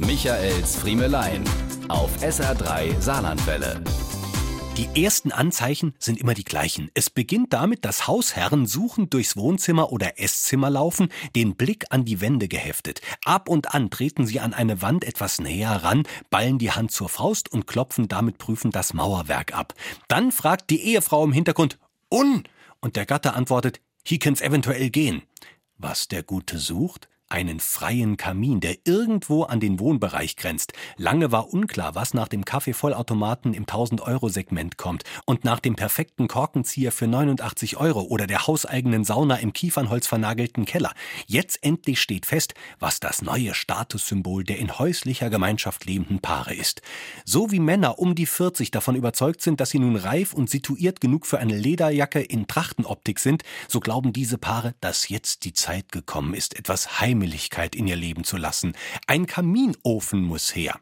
Michaels Friemelein auf SR3 Saarlandwelle. Die ersten Anzeichen sind immer die gleichen. Es beginnt damit, dass Hausherren suchend durchs Wohnzimmer oder Esszimmer laufen, den Blick an die Wände geheftet. Ab und an treten sie an eine Wand etwas näher ran, ballen die Hand zur Faust und klopfen damit prüfend das Mauerwerk ab. Dann fragt die Ehefrau im Hintergrund, Un? Und der Gatte antwortet, hier kann's eventuell gehen. Was der Gute sucht? Einen freien Kamin, der irgendwo an den Wohnbereich grenzt. Lange war unklar, was nach dem Kaffeevollautomaten im 1000-Euro-Segment kommt und nach dem perfekten Korkenzieher für 89 Euro oder der hauseigenen Sauna im Kiefernholz vernagelten Keller. Jetzt endlich steht fest, was das neue Statussymbol der in häuslicher Gemeinschaft lebenden Paare ist. So wie Männer um die 40 davon überzeugt sind, dass sie nun reif und situiert genug für eine Lederjacke in Trachtenoptik sind, so glauben diese Paare, dass jetzt die Zeit gekommen ist, etwas heim Heimlichkeit in ihr Leben zu lassen. Ein Kaminofen muss her.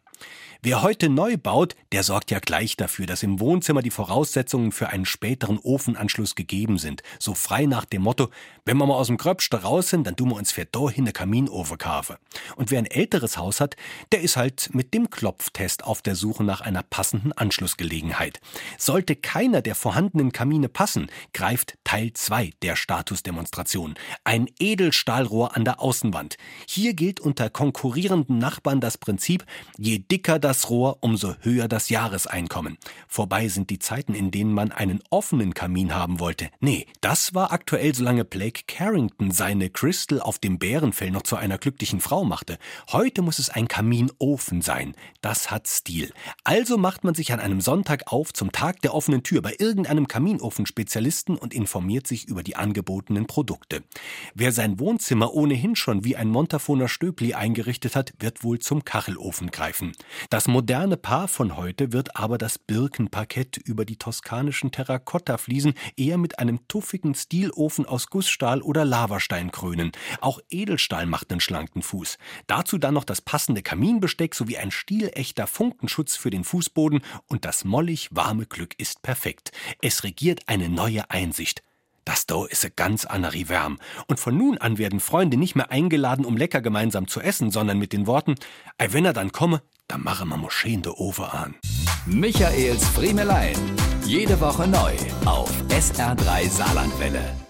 Wer heute neu baut, der sorgt ja gleich dafür, dass im Wohnzimmer die Voraussetzungen für einen späteren Ofenanschluss gegeben sind. So frei nach dem Motto, wenn wir mal aus dem Gröbste raus sind, dann tun wir uns für da hin eine Kaminofen kaufen. Und wer ein älteres Haus hat, der ist halt mit dem Klopftest auf der Suche nach einer passenden Anschlussgelegenheit. Sollte keiner der vorhandenen Kamine passen, greift Teil 2 der Statusdemonstration. Ein Edelstahlrohr an der Außenwand. Hier gilt unter konkurrierenden Nachbarn das Prinzip, je dicker das Rohr, umso höher das Jahreseinkommen. Vorbei sind die Zeiten, in denen man einen offenen Kamin haben wollte. Nee, das war aktuell, solange Blake Carrington seine Crystal auf dem Bärenfell noch zu einer glücklichen Frau machte. Heute muss es ein Kaminofen sein. Das hat Stil. Also macht man sich an einem Sonntag auf zum Tag der offenen Tür bei irgendeinem Kaminofenspezialisten und informiert sich über die angebotenen Produkte. Wer sein Wohnzimmer ohnehin schon wie ein Montafoner Stöpli eingerichtet hat, wird wohl zum Kachelofen greifen. Das moderne Paar von heute wird aber das Birkenparkett über die toskanischen Terrakottafliesen eher mit einem tuffigen Stilofen aus Gussstahl oder Lavastein krönen. Auch Edelstahl macht einen schlanken Fuß. Dazu dann noch das passende Kaminbesteck sowie ein stilechter Funkenschutz für den Fußboden und das mollig warme Glück ist perfekt. Es regiert eine neue Einsicht. Das do ist ganz andere Wärm. Und von nun an werden Freunde nicht mehr eingeladen, um lecker gemeinsam zu essen, sondern mit den Worten, ei wenn er dann komme, dann machen wir Moscheen de Ofen an. Michaels Friemelein. Jede Woche neu auf SR3 Saarlandwelle.